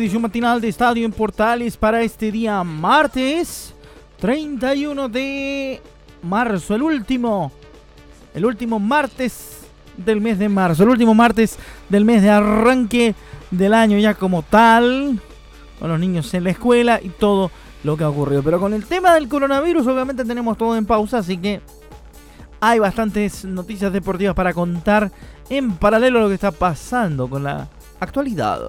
Edición matinal de Estadio en Portales para este día martes 31 de marzo, el último, el último martes del mes de marzo, el último martes del mes de arranque del año ya como tal, con los niños en la escuela y todo lo que ha ocurrido. Pero con el tema del coronavirus obviamente tenemos todo en pausa, así que hay bastantes noticias deportivas para contar en paralelo a lo que está pasando con la actualidad.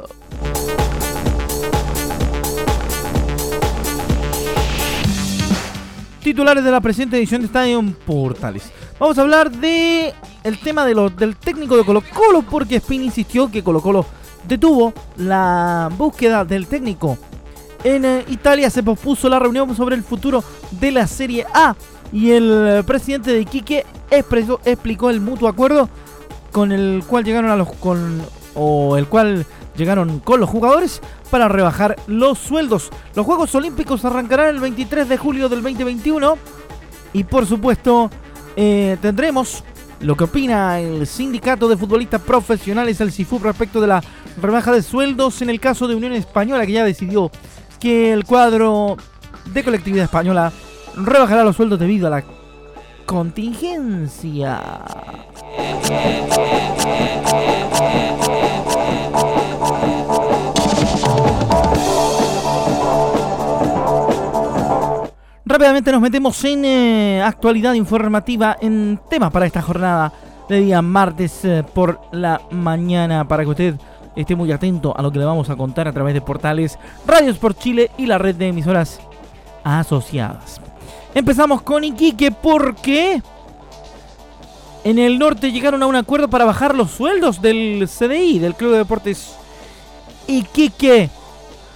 Titulares de la presente edición de Estadio Portales. Vamos a hablar de el tema del técnico de Colo Colo porque Spin insistió que Colo Colo detuvo la búsqueda del técnico. En eh, Italia se pospuso la reunión sobre el futuro de la Serie A y el presidente de Iquique expresó- explicó el mutuo acuerdo con el cual llegaron a los con o el cual llegaron con los jugadores para rebajar los sueldos. Los Juegos Olímpicos arrancarán el 23 de julio del 2021 y por supuesto eh, tendremos lo que opina el sindicato de futbolistas profesionales, el CIFUP, respecto de la rebaja de sueldos en el caso de Unión Española, que ya decidió que el cuadro de colectividad española rebajará los sueldos debido a la contingencia. Rápidamente nos metemos en eh, actualidad informativa en temas para esta jornada de día martes eh, por la mañana para que usted esté muy atento a lo que le vamos a contar a través de portales Radios por Chile y la red de emisoras asociadas. Empezamos con Iquique porque en el norte llegaron a un acuerdo para bajar los sueldos del CDI, del Club de Deportes Iquique.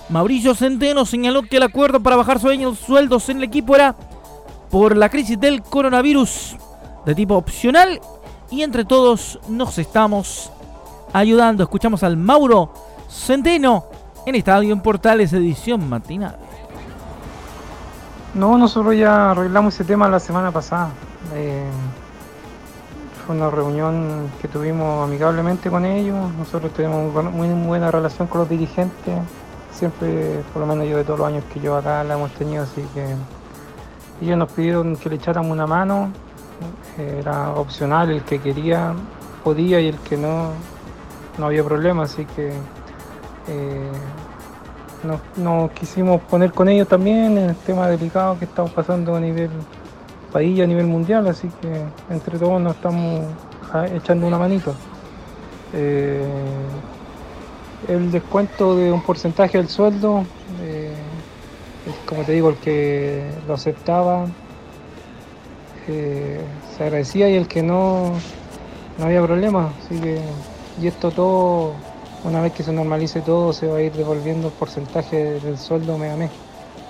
Mauricio Centeno señaló que el acuerdo para bajar sueños- sueldos en el equipo era por la crisis del coronavirus de tipo opcional y entre todos nos estamos ayudando. Escuchamos al Mauro Centeno en Estadio en Portales edición matinal. No, nosotros ya arreglamos ese tema la semana pasada. Eh, fue una reunión que tuvimos amigablemente con ellos. Nosotros tenemos muy buena relación con los dirigentes. Siempre, por lo menos yo de todos los años que yo acá la hemos tenido, así que ellos nos pidieron que le echáramos una mano. Era opcional, el que quería podía y el que no, no había problema, así que eh, nos quisimos poner con ellos también en el tema delicado que estamos pasando a nivel país a nivel mundial, así que entre todos nos estamos ah, echando una manito. Eh, el descuento de un porcentaje del sueldo, eh, como te digo, el que lo aceptaba eh, se agradecía y el que no, no había problema, así que y esto todo una vez que se normalice todo, se va a ir devolviendo el porcentaje del sueldo mes a mes.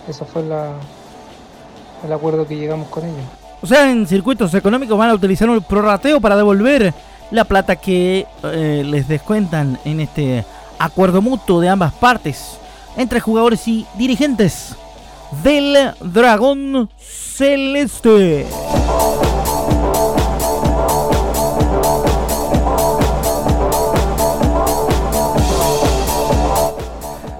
Ese fue la- el acuerdo que llegamos con ellos. O sea, en circuitos económicos van a utilizar un prorrateo para devolver la plata que eh, les descuentan en este acuerdo mutuo de ambas partes entre jugadores y dirigentes del Dragón Celeste.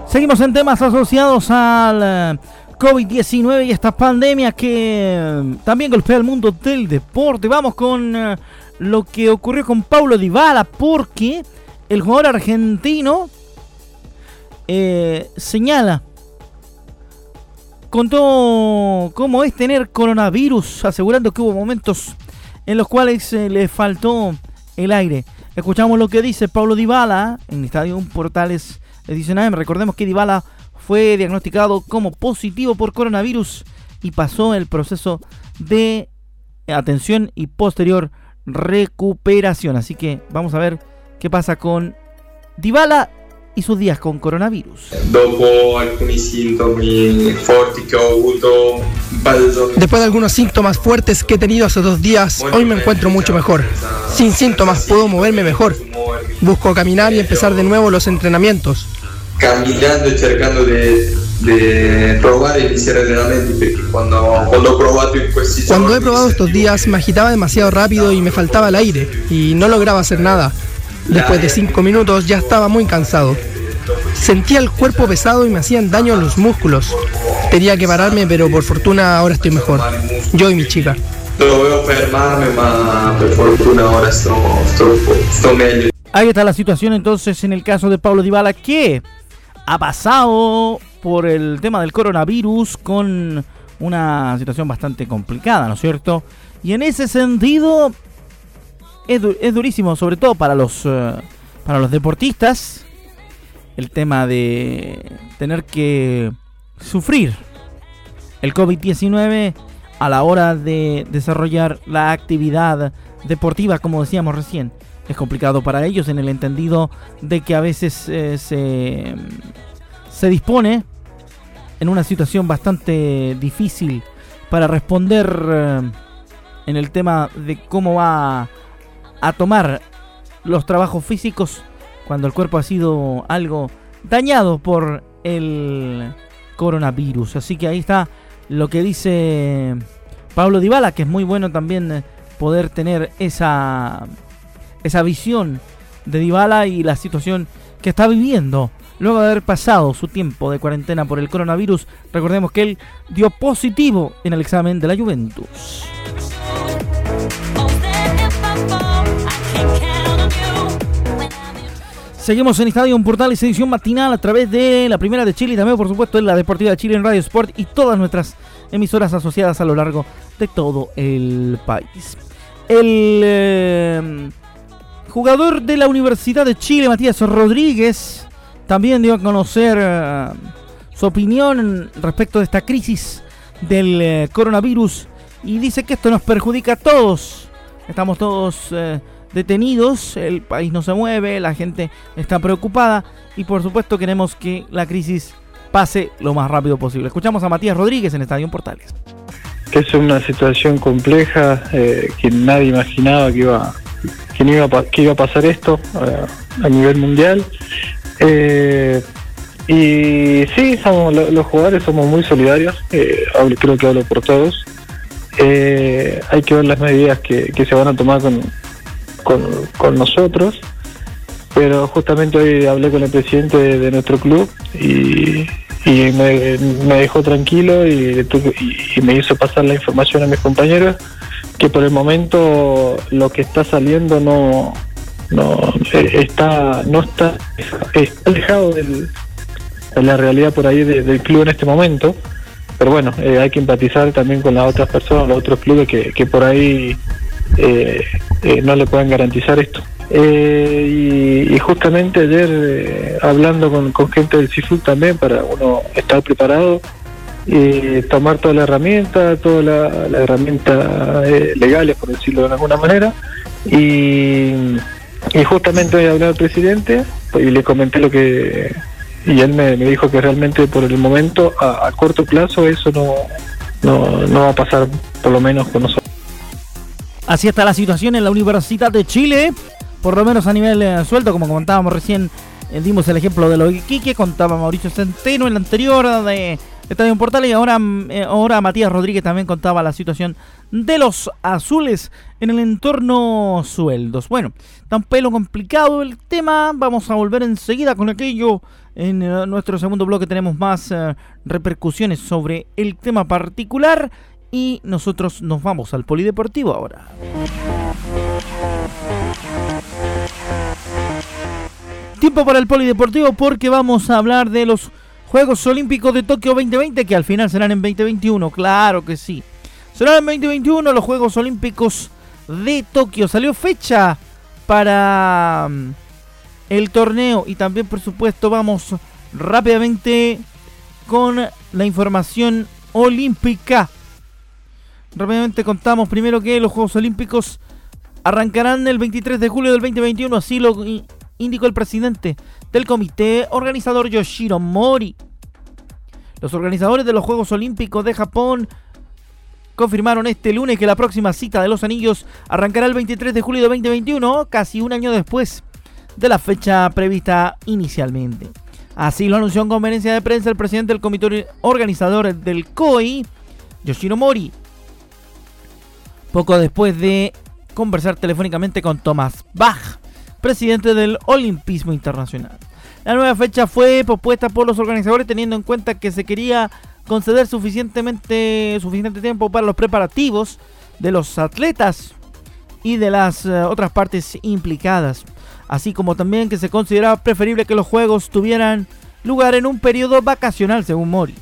Seguimos en temas asociados al COVID-19 y esta pandemia que eh, también golpea el mundo del deporte. Vamos con eh, lo que ocurrió con Paulo Dybala porque el jugador argentino eh, señala contó cómo es tener coronavirus, asegurando que hubo momentos en los cuales le faltó el aire. Escuchamos lo que dice Paulo Dybala en Estadio Portales Edición AM. Recordemos que Dybala fue diagnosticado como positivo por coronavirus y pasó el proceso de atención y posterior recuperación. Así que vamos a ver qué pasa con Dybala y sus días con coronavirus. Después de algunos síntomas fuertes que he tenido hace dos días, hoy me encuentro mucho mejor. Sin síntomas puedo moverme mejor. Busco caminar y empezar de nuevo los entrenamientos. Caminando y cercando de, de probar e iniciar entrenamiento cuando, cuando, cuando he probado estos días me agitaba demasiado rápido y me faltaba el aire y no lograba hacer nada. Después de cinco minutos ya estaba muy cansado. Sentía el cuerpo pesado y me hacían daño los músculos. Tenía que pararme, pero por fortuna ahora estoy mejor. Yo y mi chica. Ahí está la situación entonces en el caso de Pablo Dybala que ha pasado por el tema del coronavirus con una situación bastante complicada, ¿no es cierto? Y en ese sentido es, durísimo, sobre todo para los, eh, para los deportistas, el tema de tener que sufrir el COVID-19 a la hora de desarrollar la actividad deportiva, como decíamos recién. Es complicado para ellos en el entendido de que a veces eh, se, se dispone en una situación bastante difícil para responder eh, en el tema de cómo va a tomar los trabajos físicos cuando el cuerpo ha sido algo dañado por el coronavirus. Así que ahí está lo que dice Pablo Dybala, que es muy bueno también poder tener esa esa visión de Dybala y la situación que está viviendo luego de haber pasado su tiempo de cuarentena por el coronavirus. Recordemos que él dio positivo en el examen de la Juventus. Seguimos en Estadio Portales edición matinal a través de la Primera de Chile y también por supuesto en la Deportiva de Chile en Radio Sport y todas nuestras emisoras asociadas a lo largo de todo el país. El eh, jugador de la Universidad de Chile, Matías Rodríguez, también dio a conocer eh, su opinión respecto de esta crisis del eh, coronavirus y dice que esto nos perjudica a todos. Estamos todos detenidos, el país no se mueve, la gente está preocupada y por supuesto queremos que la crisis pase lo más rápido posible. Escuchamos a Matías Rodríguez en Estadio Portales. Es una situación compleja eh, que nadie imaginaba que iba, que iba, que iba a pasar esto eh, a nivel mundial. Eh, y sí, somos, los jugadores somos muy solidarios, creo que hablo por todos. hay que ver las medidas que se van a tomar con, con, nosotros, pero justamente hoy hablé con el presidente de, nuestro club y, me, dejó tranquilo y, me hizo pasar la información a mis compañeros que por el momento lo que está saliendo no no eh, está no está, está alejado de la realidad por ahí del club en este momento pero bueno eh, hay que empatizar también con las otras personas los otros clubes que, que por ahí eh, eh, no le pueden garantizar esto. Eh, y, justamente ayer hablando con, gente del CIFUC también para uno estar preparado y tomar toda la herramienta, toda la, la herramienta legales, por decirlo de alguna manera, y, justamente hoy hablé al presidente y le comenté lo que y él me, dijo que realmente por el momento a, corto plazo eso no, no, no va a pasar por lo menos con nosotros. Así está la situación en la Universidad de Chile, por lo menos a nivel eh, suelto, como comentábamos recién, eh, dimos el ejemplo de lo Quique, contaba Mauricio Centeno en la anterior de Estadio Portal y ahora, mm, eh, ahora Matías Rodríguez también contaba la situación de los azules en el entorno sueldos. Bueno, un pelo complicado el tema, vamos a volver enseguida con aquello. En nuestro segundo bloque tenemos más repercusiones sobre el tema particular y nosotros nos vamos al polideportivo ahora. Tiempo para el polideportivo porque vamos a hablar de los Juegos Olímpicos de Tokio 2020 que al final serán en 2021, claro que sí. Serán en 2021 los Juegos Olímpicos de Tokio. Salió fecha para mm, el torneo y también por supuesto vamos rápidamente con la información olímpica. Rápidamente contamos primero que los Juegos Olímpicos arrancarán el 23 de julio del 2021, así lo indicó el presidente del comité organizador Yoshiro Mori. Los organizadores de los Juegos Olímpicos de Japón confirmaron este lunes que la próxima cita de los anillos arrancará el 23 de julio de 2021, casi un año después de la fecha prevista inicialmente. Así lo anunció en conferencia de prensa el presidente del comité organizador del COI, Yoshiro Mori, poco después de conversar telefónicamente con Thomas Bach, presidente del Olimpismo Internacional. La nueva fecha fue propuesta por los organizadores teniendo en cuenta que se quería conceder suficientemente suficiente tiempo para los preparativos de los atletas y de las eh, otras partes implicadas, así como también que se consideraba preferible que los juegos tuvieran lugar en un periodo vacacional, según Mori.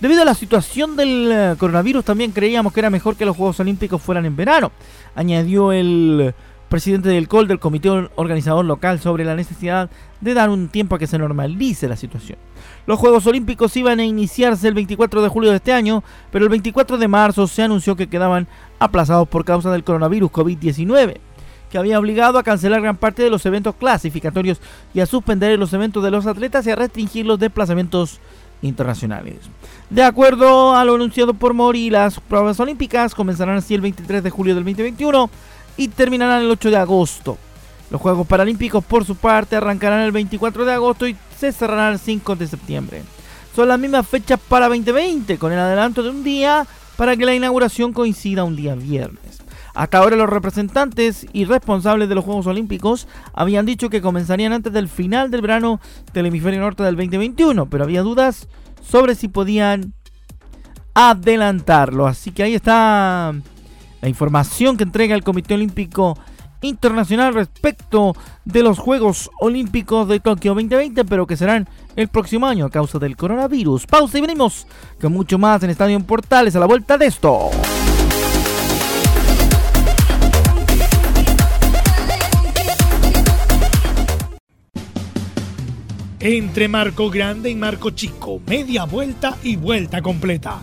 Debido a la situación del eh, coronavirus, también creíamos que era mejor que los Juegos Olímpicos fueran en verano, añadió el presidente del COL del comité organizador local sobre la necesidad de dar un tiempo a que se normalice la situación. Los Juegos Olímpicos iban a iniciarse el 24 de julio de este año, pero el 24 de marzo se anunció que quedaban aplazados por causa del coronavirus COVID-19, que había obligado a cancelar gran parte de los eventos clasificatorios y a suspender los eventos de los atletas y a restringir los desplazamientos internacionales. De acuerdo a lo anunciado por Mori, las pruebas olímpicas comenzarán así el 23 de julio del 2021 y terminarán el 8 de agosto. Los Juegos Paralímpicos, por su parte, arrancarán el 24 de agosto y se cerrarán el 5 de septiembre. Son las mismas fechas para 2020, con el adelanto de un día para que la inauguración coincida un día viernes. Hasta ahora los representantes y responsables de los Juegos Olímpicos habían dicho que comenzarían antes del final del verano del hemisferio norte del 2021, pero había dudas sobre si podían adelantarlo. Así que ahí está la información que entrega el Comité Olímpico Internacional respecto de los Juegos Olímpicos de Tokio 2020, pero que serán el próximo año a causa del coronavirus. Pausa y venimos con mucho más en Estadio Portales a la vuelta de esto. Entre Marco Grande y Marco Chico, media vuelta y vuelta completa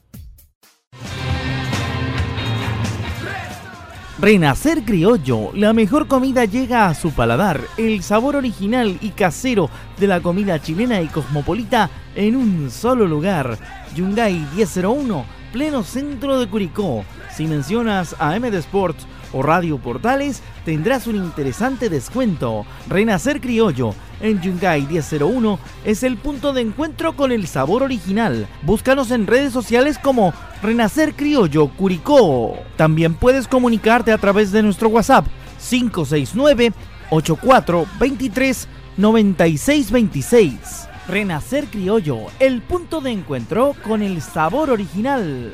Renacer Criollo, la mejor comida llega a su paladar, el sabor original y casero de la comida chilena y cosmopolita en un solo lugar. Yungay 1001, pleno centro de Curicó. Si mencionas a MD Sports o Radio Portales, tendrás un interesante descuento. Renacer Criollo en Yungay 1001 es el punto de encuentro con el sabor original. Búscanos en redes sociales como Renacer Criollo Curicó. También puedes comunicarte a través de nuestro WhatsApp 569 8423 9626. Renacer Criollo, el punto de encuentro con el sabor original.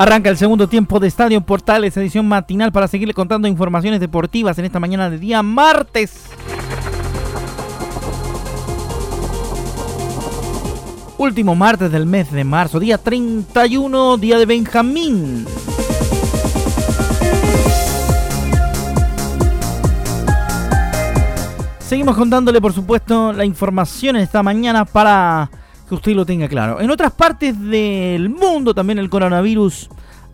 Arranca el segundo tiempo de Estadio Portales, edición matinal para seguirle contando informaciones deportivas en esta mañana de día martes. Último martes del mes de marzo, día 31, día de Benjamín. Seguimos contándole, por supuesto, la información esta mañana para que usted lo tenga claro. En otras partes del mundo también el coronavirus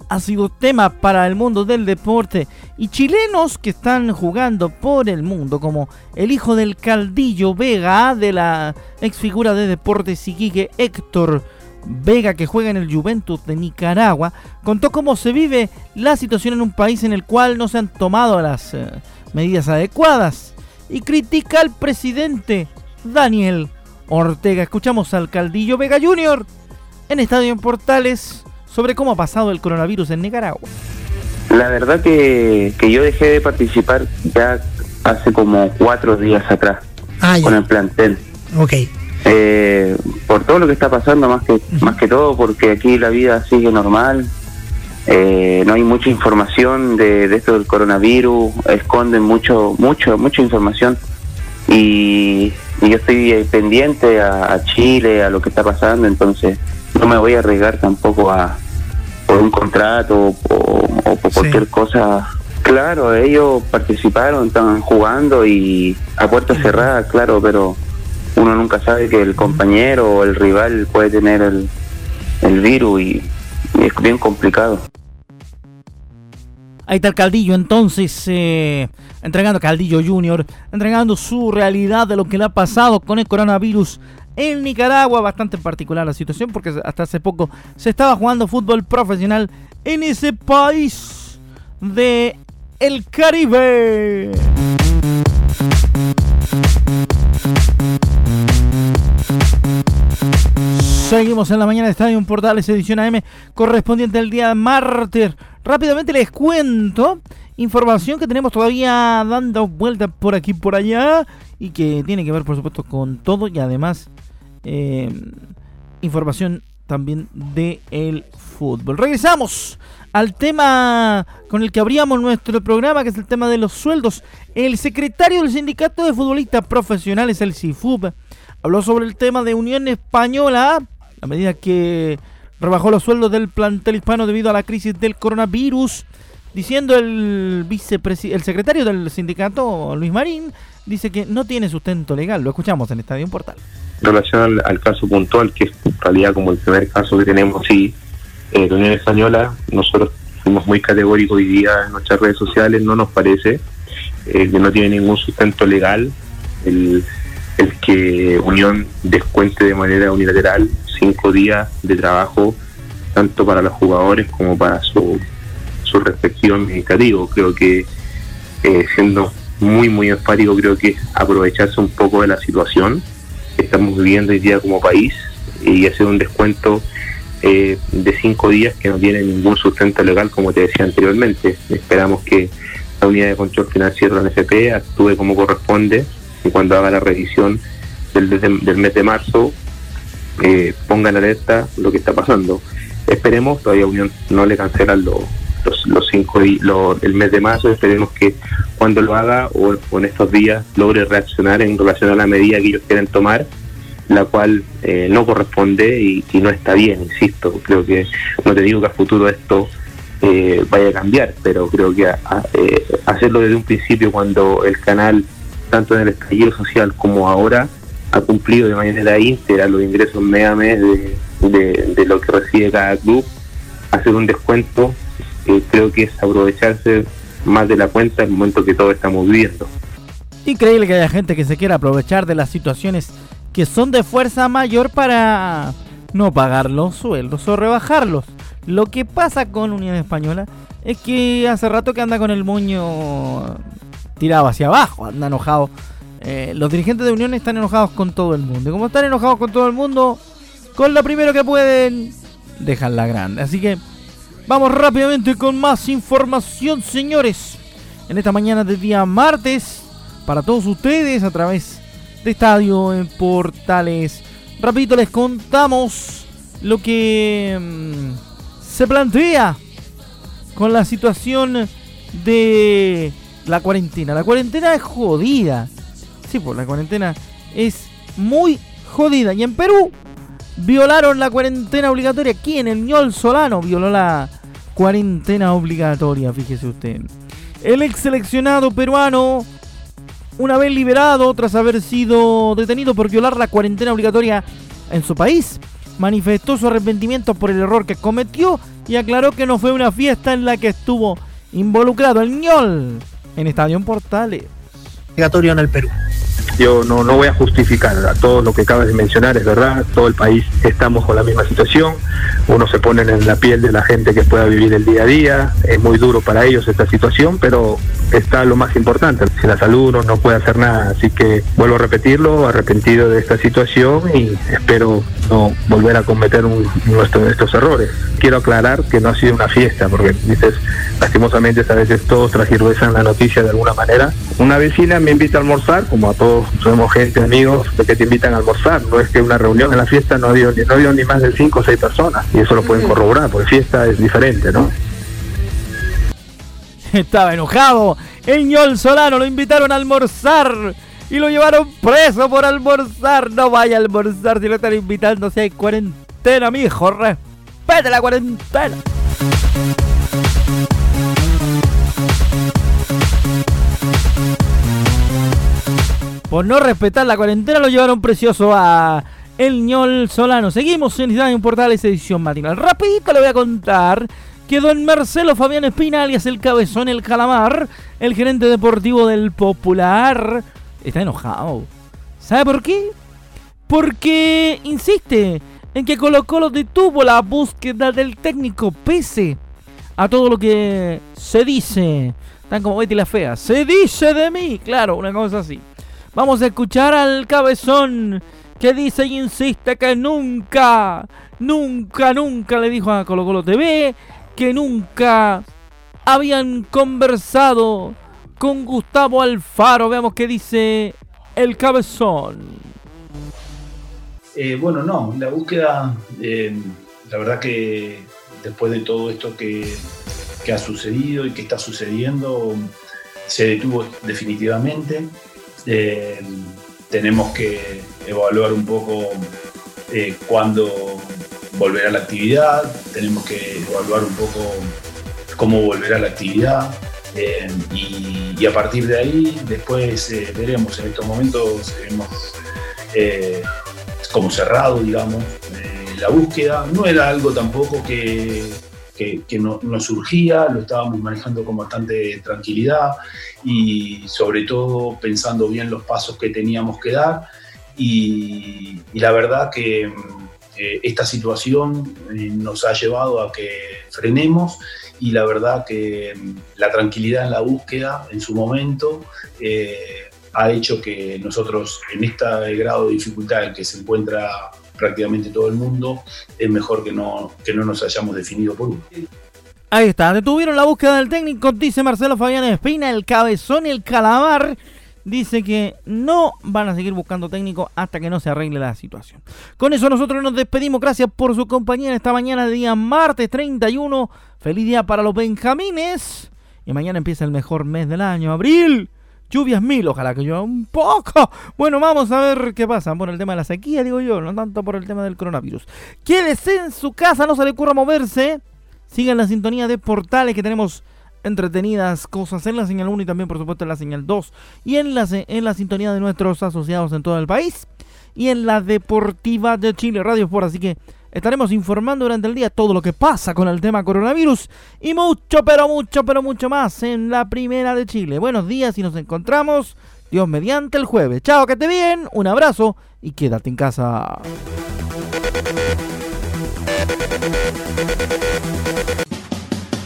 ha sido tema para el mundo del deporte y chilenos que están jugando por el mundo como el hijo del Caldillo Vega de la ex figura de deportes Iquique Héctor Vega que juega en el Juventus de Nicaragua contó cómo se vive la situación en un país en el cual no se han tomado las eh, medidas adecuadas y critica al presidente Daniel Ortega. Escuchamos al Caldillo Vega Jr. en Estadio en Portales sobre cómo ha pasado el coronavirus en Nicaragua. La verdad que, yo dejé de participar ya hace como cuatro días atrás ah, con el plantel. Ok. Eh, por todo lo que está pasando, más que, más que todo, porque aquí la vida sigue normal. Eh, no hay mucha información de, de esto del coronavirus, esconden mucho, mucho, mucha información y, yo estoy pendiente a, Chile, a lo que está pasando, entonces no me voy a arriesgar tampoco a por un contrato o, por cualquier cosa. Claro, ellos participaron, estaban jugando y a puerta cerrada, claro, pero uno nunca sabe que el compañero o el rival puede tener el, el virus y es bien complicado. Ahí está el Caldillo entonces, eh, entregando Caldillo Junior, entregando su realidad de lo que le ha pasado con el coronavirus en Nicaragua. Bastante particular la situación porque hasta hace poco se estaba jugando fútbol profesional en ese país de el Caribe. Seguimos en la mañana de Estadio Portales, edición AM, correspondiente al día martes. Rápidamente les cuento información que tenemos todavía dando vueltas por aquí por allá y que tiene que ver, por supuesto, con todo y además eh, información también de el fútbol. Regresamos al tema con el que abríamos nuestro programa, que es el tema de los sueldos. El secretario del Sindicato de Futbolistas Profesionales, el CIFUB, habló sobre el tema de Unión Española a medida que rebajó los sueldos del plantel hispano debido a la crisis del coronavirus, diciendo el el secretario del sindicato, Luis Marín, dice que no tiene sustento legal. Lo escuchamos en Estadio Portal. En relación al, caso puntual, que es en realidad como el primer caso que tenemos, sí, eh, la Unión Española, nosotros fuimos muy categóricos hoy día en nuestras redes sociales, no nos parece eh, que no tiene ningún sustento legal el, el que Unión descuente de manera unilateral cinco días de trabajo, tanto para los jugadores como para su, su respectivo administrativo. Creo que eh, siendo muy, muy enfático, creo que aprovecharse un poco de la situación que estamos viviendo hoy día como país y hacer un descuento eh, de cinco días que no tiene ningún sustento legal, como te decía anteriormente. Esperamos que la unidad de control financiero la NFP actúe como corresponde y cuando haga la revisión del, del mes de marzo eh, ponga en alerta lo que está pasando. Esperemos, todavía Unión no le cancelan los, los, cinco los, el mes de marzo, esperemos que cuando lo haga o, en estos días logre reaccionar en relación a la medida que ellos quieren tomar, la cual eh, no corresponde y, no está bien, insisto. Creo que no te digo que a futuro esto eh, vaya a cambiar, pero creo que eh, hacerlo desde un principio cuando el canal, tanto en el estallido social como ahora, ha cumplido de manera íntegra los ingresos mes mes de, de, lo que recibe cada club, hacer un descuento, eh, creo que es aprovecharse más de la cuenta en el momento que todos estamos viviendo. Increíble que haya gente que se quiera aprovechar de las situaciones que son de fuerza mayor para no pagar los sueldos o rebajarlos. Lo que pasa con Unión Española es que hace rato que anda con el moño tirado hacia abajo, anda enojado eh, los dirigentes de Unión están enojados con todo el mundo. Y como están enojados con todo el mundo, con lo primero que pueden, dejan la grande. Así que vamos rápidamente con más información, señores. En esta mañana de día martes, para todos ustedes a través de Estadio en Portales. Rapidito les contamos lo que mm, se plantea con la situación de la cuarentena. La cuarentena es jodida sí, pues la cuarentena es muy jodida. Y en Perú violaron la cuarentena obligatoria. Aquí en el ñol Solano violó la cuarentena obligatoria, fíjese usted. El ex seleccionado peruano, una vez liberado tras haber sido detenido por violar la cuarentena obligatoria en su país, manifestó su arrepentimiento por el error que cometió y aclaró que no fue una fiesta en la que estuvo involucrado el ñol en Estadio Portales. Obligatorio en el Perú. Yo no, no voy a justificar a todo lo que acabas de mencionar, es verdad, todo el país estamos con la misma situación, uno se pone en la piel de la gente que pueda vivir el día a día, es muy duro para ellos esta situación, pero está lo más importante, si la salud uno no puede hacer nada, así que vuelvo a repetirlo, arrepentido de esta situación y espero no volver a cometer un, de estos errores. Quiero aclarar que no ha sido una fiesta, porque dices, lastimosamente a veces todos transgirvesan la noticia de alguna manera. Una vecina me invita a almorzar, como a todos somos gente, amigos, de que te invitan a almorzar. No es que una reunión en la fiesta no dio, no dio ni más de cinco o seis personas. Y eso lo pueden corroborar, porque fiesta es diferente, ¿no? Estaba enojado. El ñol Solano lo invitaron a almorzar. Y lo llevaron preso por almorzar. No vaya a almorzar si lo están invitando. Si hay cuarentena, mijo. Respete la cuarentena. Por no respetar la cuarentena lo llevaron precioso a El ñol Solano. Seguimos en Estadio Portales edición matinal. Rapidito le voy a contar que don Marcelo Fabián Espina, alias el cabezón, el calamar, el gerente deportivo del Popular, está enojado. ¿Sabe por qué? Porque insiste en que Colo Colo detuvo la búsqueda del técnico pese a todo lo que se dice. Tan como Betty la Fea. Se dice de mí. Claro, una cosa así. Vamos a escuchar al cabezón que dice y insiste que nunca, nunca, nunca le dijo a Colo Colo TV que nunca habían conversado con Gustavo Alfaro. Veamos qué dice el cabezón. Eh, bueno, no, la búsqueda, eh, la verdad que después de todo esto que, ha sucedido y que está sucediendo, se detuvo definitivamente. Eh, tenemos que evaluar un poco eh, cuándo volverá la actividad, tenemos que evaluar un poco cómo volverá la actividad eh, y, a partir de ahí después veremos, en estos momentos hemos como cerrado, digamos, la búsqueda. No era algo tampoco que, que, no, surgía, lo estábamos manejando con bastante tranquilidad y sobre todo pensando bien los pasos que teníamos que dar y, la verdad que, eh, esta situación eh, nos ha llevado a que frenemos y la verdad que mm, la tranquilidad en la búsqueda en su momento eh, ha hecho que nosotros en este grado de dificultad en que se encuentra prácticamente todo el mundo, es mejor que no, que no nos hayamos definido por uno. Ahí está, detuvieron la búsqueda del técnico, dice Marcelo Fabián Espina, el cabezón y el calamar. Dice que no van a seguir buscando técnico hasta que no se arregle la situación. Con eso nosotros nos despedimos. Gracias por su compañía en esta mañana de día martes 31. Feliz día para los Benjamines. Y mañana empieza el mejor mes del año, abril. Lluvias mil, ojalá que llueva un poco. Bueno, vamos a ver qué pasa por el tema de la sequía, digo yo, no tanto por el tema del coronavirus. Quédese en su casa, no se le ocurra moverse. Sigan la sintonía de portales que tenemos entretenidas cosas en la señal 1 y también por supuesto en la señal 2 y en la, en la sintonía de nuestros asociados en todo el país y en la deportiva de Chile Radio Sport. Así que estaremos informando durante el día todo lo que pasa con el tema coronavirus y mucho, pero mucho, pero mucho más en la primera de Chile. Buenos días y nos encontramos Dios mediante el jueves. Chao, que esté bien, un abrazo y quédate en casa.